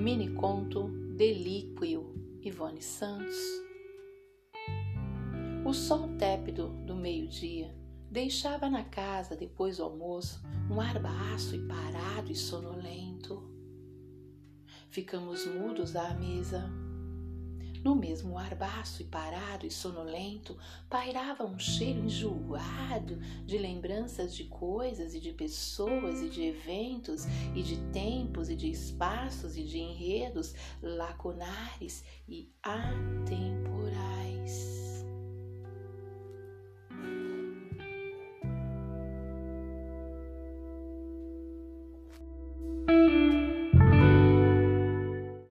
Mini conto, Delíquio Ivone Santos O sol tépido do meio-dia deixava na casa depois do almoço um ar baço e parado e sonolento. Ficamos mudos à mesa no mesmo ar baço e parado e sonolento pairava um cheiro enjoado de lembranças de coisas e de pessoas e de eventos e de tempos e de espaços e de enredos lacunares e atemporais.